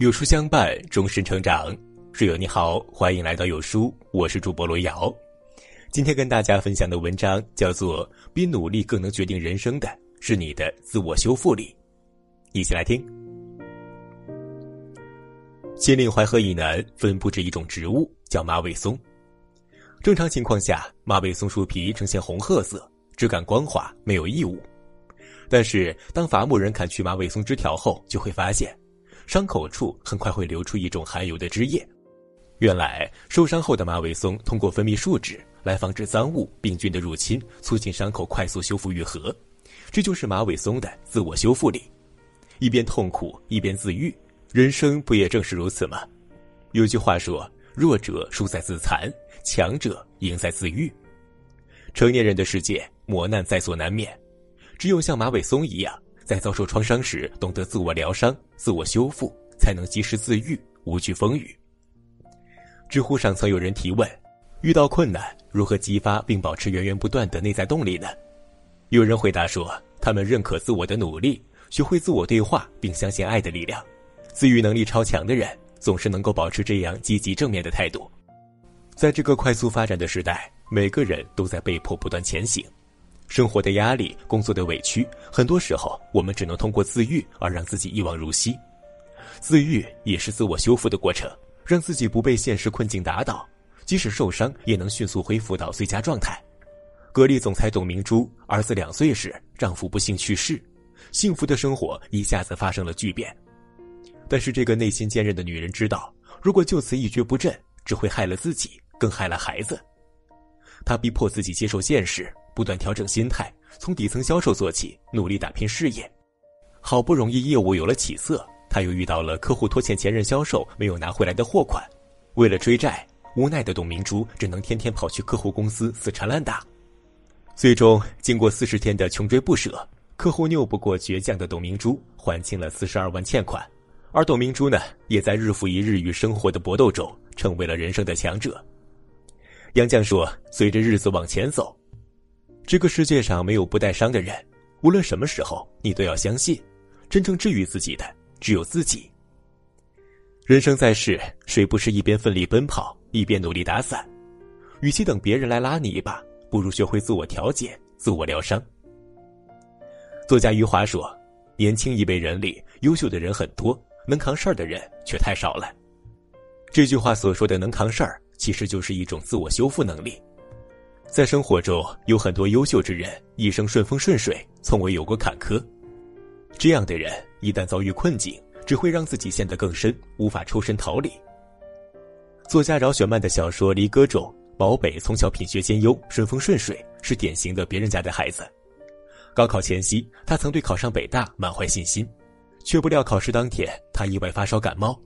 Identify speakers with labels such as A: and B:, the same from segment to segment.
A: 有书相伴，终身成长。室友你好，欢迎来到有书，我是主播罗瑶。今天跟大家分享的文章叫做《比努力更能决定人生的是你的自我修复力》，一起来听。金陵淮河以南分布着一种植物，叫马尾松。正常情况下，马尾松树皮呈现红褐色，质感光滑，没有异物。但是，当伐木人砍去马尾松枝条后，就会发现，伤口处很快会流出一种含油的汁液。原来，受伤后的马尾松通过分泌树脂来防止脏物、病菌的入侵，促进伤口快速修复愈合。这就是马尾松的自我修复力。一边痛苦，一边自愈，人生不也正是如此吗？有句话说：“弱者输在自残，强者赢在自愈。”成年人的世界，磨难在所难免。只有像马尾松一样，在遭受创伤时懂得自我疗伤、自我修复，才能及时自愈，无惧风雨。知乎上曾有人提问：遇到困难，如何激发并保持源源不断的内在动力呢？有人回答说：他们认可自我的努力，学会自我对话，并相信爱的力量。自愈能力超强的人，总是能够保持这样积极正面的态度。在这个快速发展的时代，每个人都在被迫不断前行。生活的压力，工作的委屈，很多时候我们只能通过自愈而让自己一往如昔。自愈也是自我修复的过程，让自己不被现实困境打倒，即使受伤也能迅速恢复到最佳状态。格力总裁董明珠儿子两岁时，丈夫不幸去世，幸福的生活一下子发生了巨变。但是这个内心坚韧的女人知道，如果就此一蹶不振，只会害了自己，更害了孩子。她逼迫自己接受现实。不断调整心态，从底层销售做起，努力打拼事业。好不容易业务有了起色，他又遇到了客户拖欠前任销售没有拿回来的货款。为了追债，无奈的董明珠只能天天跑去客户公司死缠烂打。最终，经过四十天的穷追不舍，客户拗不过倔强的董明珠，还清了四十二万欠款。而董明珠呢，也在日复一日与生活的搏斗中，成为了人生的强者。杨绛说：“随着日子往前走。”这个世界上没有不带伤的人，无论什么时候，你都要相信，真正治愈自己的只有自己。人生在世，谁不是一边奋力奔跑，一边努力打伞？与其等别人来拉你一把，不如学会自我调节、自我疗伤。作家余华说：“年轻一辈人里，优秀的人很多，能扛事儿的人却太少了。”这句话所说的“能扛事儿”，其实就是一种自我修复能力。在生活中，有很多优秀之人，一生顺风顺水，从未有过坎坷。这样的人一旦遭遇困境，只会让自己陷得更深，无法抽身逃离。作家饶雪漫的小说《离歌》中，毛北从小品学兼优，顺风顺水，是典型的别人家的孩子。高考前夕，他曾对考上北大满怀信心，却不料考试当天，他意外发烧感冒，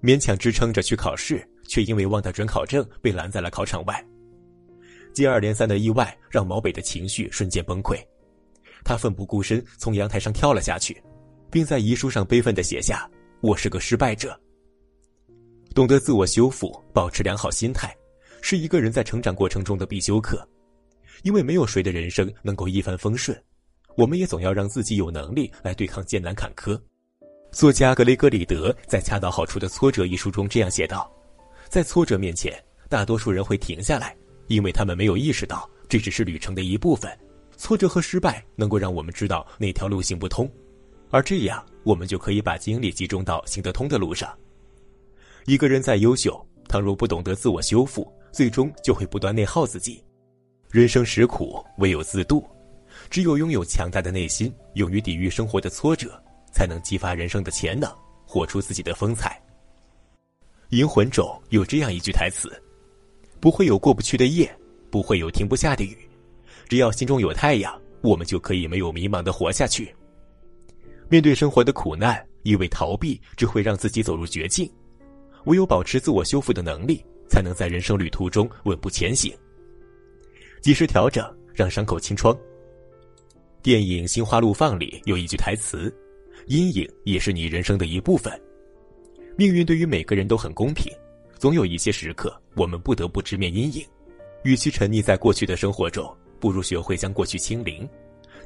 A: 勉强支撑着去考试，却因为忘带准考证，被拦在了考场外。接二连三的意外让毛北的情绪瞬间崩溃，他奋不顾身从阳台上跳了下去，并在遗书上悲愤地写下：“我是个失败者。”懂得自我修复，保持良好心态，是一个人在成长过程中的必修课。因为没有谁的人生能够一帆风顺，我们也总要让自己有能力来对抗艰难坎坷。作家格雷格里德在《恰到好处的挫折》一书中这样写道：“在挫折面前，大多数人会停下来。”因为他们没有意识到这只是旅程的一部分，挫折和失败能够让我们知道哪条路行不通，而这样我们就可以把精力集中到行得通的路上。一个人再优秀，倘若不懂得自我修复，最终就会不断内耗自己。人生实苦，唯有自渡。只有拥有强大的内心，勇于抵御生活的挫折，才能激发人生的潜能，活出自己的风采。《银魂》中有这样一句台词。不会有过不去的夜，不会有停不下的雨，只要心中有太阳，我们就可以没有迷茫的活下去。面对生活的苦难，一味逃避只会让自己走入绝境。唯有保持自我修复的能力，才能在人生旅途中稳步前行。及时调整，让伤口清创。电影《心花怒放》里有一句台词：“阴影也是你人生的一部分。”命运对于每个人都很公平。总有一些时刻，我们不得不直面阴影。与其沉溺在过去的生活中，不如学会将过去清零。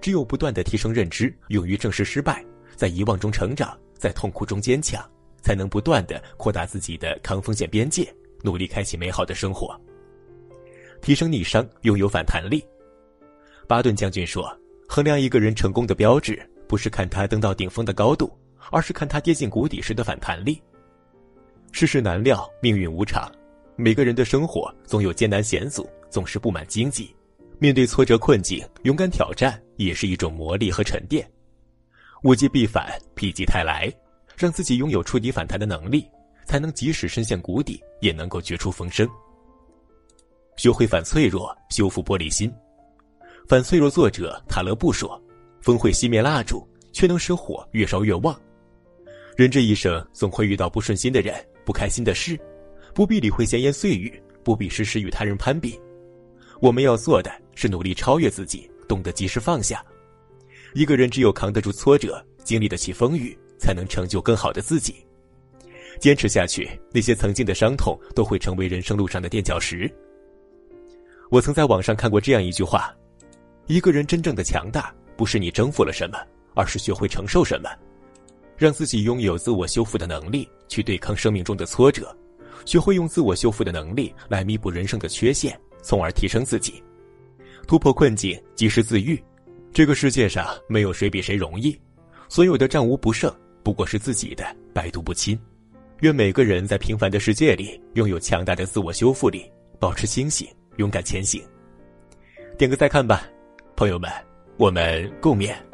A: 只有不断的提升认知，勇于正视失败，在遗忘中成长，在痛苦中坚强，才能不断的扩大自己的抗风险边界，努力开启美好的生活。提升逆商，拥有反弹力。巴顿将军说：“衡量一个人成功的标志，不是看他登到顶峰的高度，而是看他跌进谷底时的反弹力。”世事难料，命运无常，每个人的生活总有艰难险阻，总是布满荆棘。面对挫折困境，勇敢挑战也是一种磨砺和沉淀。物极必反，否极泰来，让自己拥有触底反弹的能力，才能即使深陷谷底，也能够绝处逢生。学会反脆弱，修复玻璃心。反脆弱作者塔勒布说：“风会熄灭蜡烛，却能使火越烧越旺。人这一生总会遇到不顺心的人、不开心的事，不必理会闲言碎语，不必时时与他人攀比。我们要做的是努力超越自己，懂得及时放下。一个人只有扛得住挫折，经历得起风雨，才能成就更好的自己。坚持下去，那些曾经的伤痛都会成为人生路上的垫脚石。”我曾在网上看过这样一句话：一个人真正的强大，不是你征服了什么，而是学会承受什么，让自己拥有自我修复的能力，去对抗生命中的挫折，学会用自我修复的能力来弥补人生的缺陷，从而提升自己，突破困境，及时自愈。这个世界上没有谁比谁容易，所有的战无不胜，不过是自己的百毒不侵。愿每个人在平凡的世界里，拥有强大的自我修复力，保持清醒。勇敢前行，点个再看吧，朋友们，我们共勉。